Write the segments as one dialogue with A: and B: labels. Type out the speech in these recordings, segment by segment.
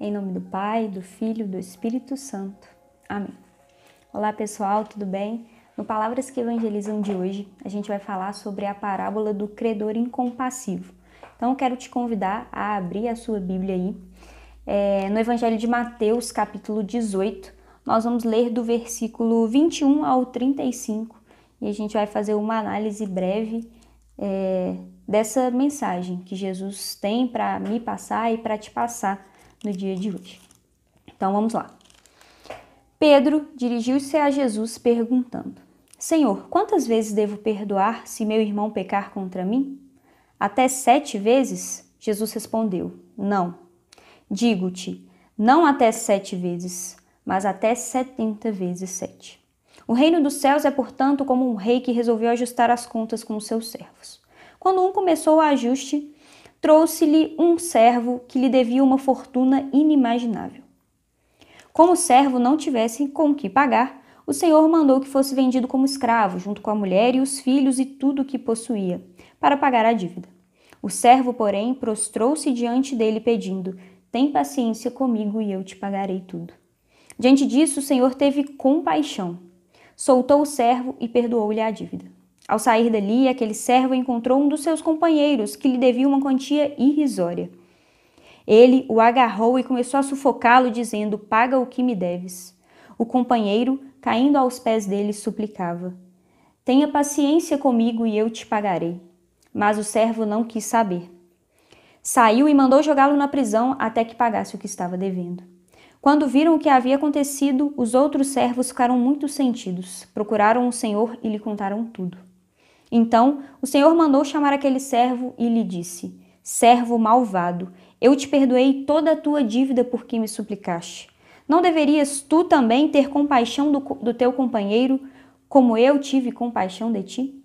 A: Em nome do Pai, do Filho, do Espírito Santo. Amém. Olá pessoal, tudo bem? No Palavras que Evangelizam de hoje, a gente vai falar sobre a parábola do credor incompassivo. Então eu quero te convidar a abrir a sua Bíblia aí. É, no Evangelho de Mateus, capítulo 18, nós vamos ler do versículo 21 ao 35 e a gente vai fazer uma análise breve é, dessa mensagem que Jesus tem para me passar e para te passar no dia de hoje. Então vamos lá. Pedro dirigiu-se a Jesus perguntando: Senhor, quantas vezes devo perdoar se meu irmão pecar contra mim? Até sete vezes? Jesus respondeu: Não. Digo-te, não até sete vezes, mas até setenta vezes sete. O reino dos céus é, portanto, como um rei que resolveu ajustar as contas com os seus servos. Quando um começou o ajuste, trouxe-lhe um servo que lhe devia uma fortuna inimaginável. Como o servo não tivesse com que pagar, o senhor mandou que fosse vendido como escravo, junto com a mulher e os filhos e tudo o que possuía, para pagar a dívida. O servo, porém, prostrou-se diante dele, pedindo: Tem paciência comigo e eu te pagarei tudo. Diante disso, o senhor teve compaixão, soltou o servo e perdoou-lhe a dívida. Ao sair dali, aquele servo encontrou um dos seus companheiros que lhe devia uma quantia irrisória. Ele o agarrou e começou a sufocá-lo, dizendo: Paga o que me deves. O companheiro, caindo aos pés dele, suplicava: Tenha paciência comigo e eu te pagarei. Mas o servo não quis saber. Saiu e mandou jogá-lo na prisão até que pagasse o que estava devendo. Quando viram o que havia acontecido, os outros servos ficaram muito sentidos, procuraram o Senhor e lhe contaram tudo. Então o Senhor mandou chamar aquele servo e lhe disse: Servo malvado, eu te perdoei toda a tua dívida porque me suplicaste. Não deverias tu também ter compaixão do, do teu companheiro, como eu tive compaixão de ti?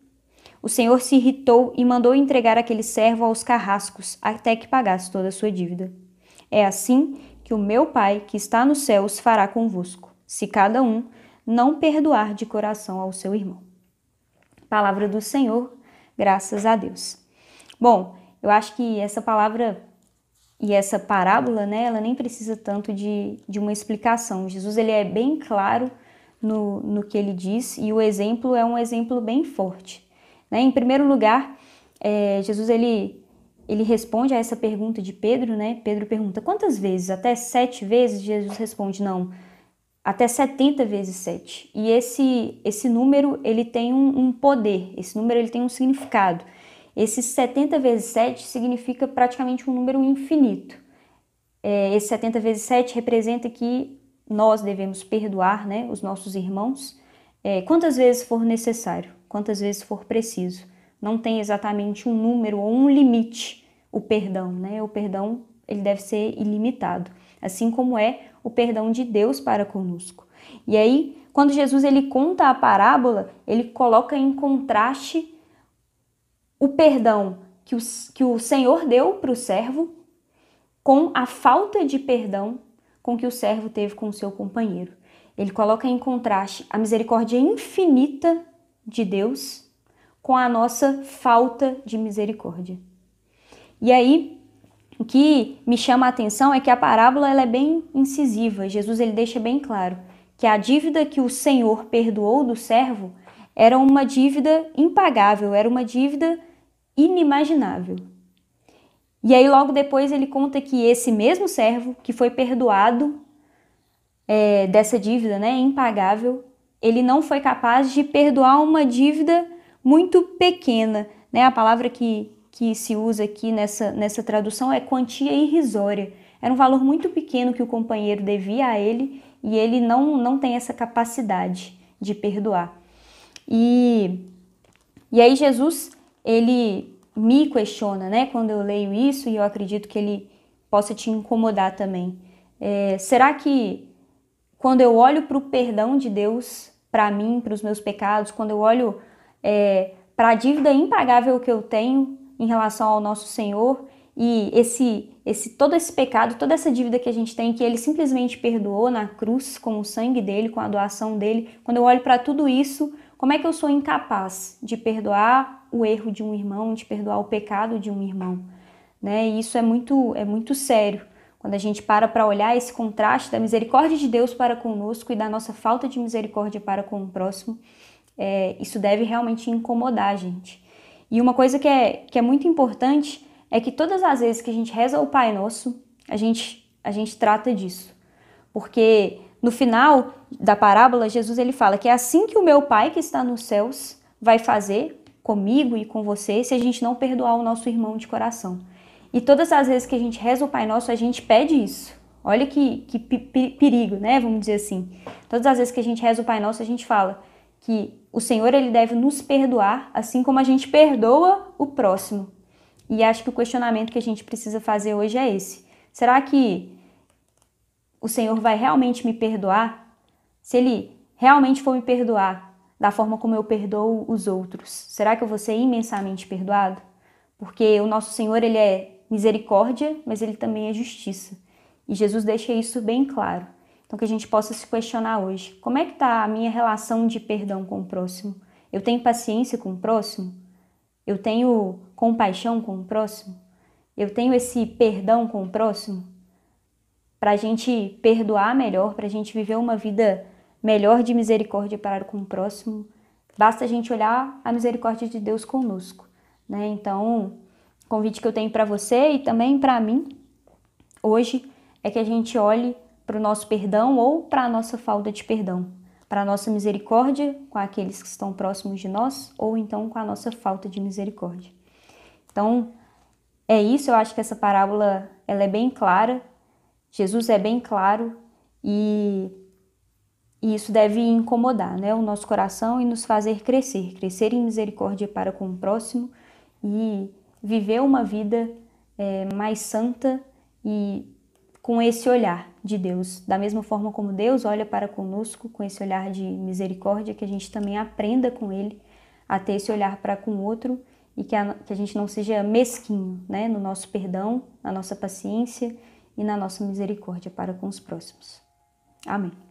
A: O Senhor se irritou e mandou entregar aquele servo aos carrascos até que pagasse toda a sua dívida. É assim que o meu Pai, que está nos céus, fará convosco, se cada um não perdoar de coração ao seu irmão. Palavra do Senhor, graças a Deus. Bom, eu acho que essa palavra e essa parábola, né, ela nem precisa tanto de, de uma explicação. Jesus ele é bem claro no, no que ele diz e o exemplo é um exemplo bem forte. Né? Em primeiro lugar, é, Jesus ele, ele responde a essa pergunta de Pedro, né? Pedro pergunta quantas vezes? Até sete vezes? Jesus responde não até 70 vezes 7. E esse, esse número ele tem um, um, poder, esse número ele tem um significado. Esse 70 vezes 7 significa praticamente um número infinito. É, esse 70 vezes 7 representa que nós devemos perdoar né, os nossos irmãos é, quantas vezes for necessário, quantas vezes for preciso. Não tem exatamente um número ou um limite o perdão, né? O perdão ele deve ser ilimitado, assim como é o perdão de Deus para conosco. E aí, quando Jesus ele conta a parábola, ele coloca em contraste o perdão que o, que o Senhor deu para o servo com a falta de perdão com que o servo teve com o seu companheiro. Ele coloca em contraste a misericórdia infinita de Deus com a nossa falta de misericórdia. E aí, que me chama a atenção é que a parábola ela é bem incisiva. Jesus ele deixa bem claro que a dívida que o Senhor perdoou do servo era uma dívida impagável, era uma dívida inimaginável. E aí logo depois ele conta que esse mesmo servo que foi perdoado é, dessa dívida, né, impagável, ele não foi capaz de perdoar uma dívida muito pequena, né? A palavra que que se usa aqui nessa, nessa tradução é quantia irrisória. Era um valor muito pequeno que o companheiro devia a ele e ele não, não tem essa capacidade de perdoar. E, e aí Jesus, ele me questiona, né? Quando eu leio isso, e eu acredito que ele possa te incomodar também. É, será que quando eu olho para o perdão de Deus para mim, para os meus pecados, quando eu olho é, para a dívida impagável que eu tenho, em relação ao nosso Senhor e esse, esse todo esse pecado, toda essa dívida que a gente tem, que ele simplesmente perdoou na cruz com o sangue dele, com a doação dele. Quando eu olho para tudo isso, como é que eu sou incapaz de perdoar o erro de um irmão, de perdoar o pecado de um irmão? Né? E isso é muito, é muito sério quando a gente para para olhar esse contraste da misericórdia de Deus para conosco e da nossa falta de misericórdia para com o próximo, é, isso deve realmente incomodar a gente. E uma coisa que é, que é muito importante é que todas as vezes que a gente reza o Pai Nosso, a gente, a gente trata disso. Porque no final da parábola, Jesus ele fala que é assim que o meu Pai que está nos céus vai fazer comigo e com você se a gente não perdoar o nosso irmão de coração. E todas as vezes que a gente reza o Pai Nosso, a gente pede isso. Olha que, que perigo, né? Vamos dizer assim. Todas as vezes que a gente reza o Pai Nosso, a gente fala que o Senhor ele deve nos perdoar, assim como a gente perdoa o próximo. E acho que o questionamento que a gente precisa fazer hoje é esse: será que o Senhor vai realmente me perdoar? Se Ele realmente for me perdoar da forma como eu perdoo os outros, será que eu vou ser imensamente perdoado? Porque o nosso Senhor ele é misericórdia, mas ele também é justiça. E Jesus deixa isso bem claro. Então que a gente possa se questionar hoje. Como é que está a minha relação de perdão com o próximo? Eu tenho paciência com o próximo? Eu tenho compaixão com o próximo? Eu tenho esse perdão com o próximo? Para a gente perdoar melhor, para a gente viver uma vida melhor de misericórdia para com o próximo, basta a gente olhar a misericórdia de Deus conosco. Né? Então, convite que eu tenho para você e também para mim hoje é que a gente olhe para o nosso perdão ou para a nossa falta de perdão, para a nossa misericórdia com aqueles que estão próximos de nós ou então com a nossa falta de misericórdia. Então, é isso, eu acho que essa parábola ela é bem clara, Jesus é bem claro e, e isso deve incomodar né, o nosso coração e nos fazer crescer, crescer em misericórdia para com o próximo e viver uma vida é, mais santa e com esse olhar de Deus. Da mesma forma como Deus olha para conosco com esse olhar de misericórdia, que a gente também aprenda com Ele a ter esse olhar para com o outro e que a, que a gente não seja mesquinho né, no nosso perdão, na nossa paciência e na nossa misericórdia para com os próximos. Amém.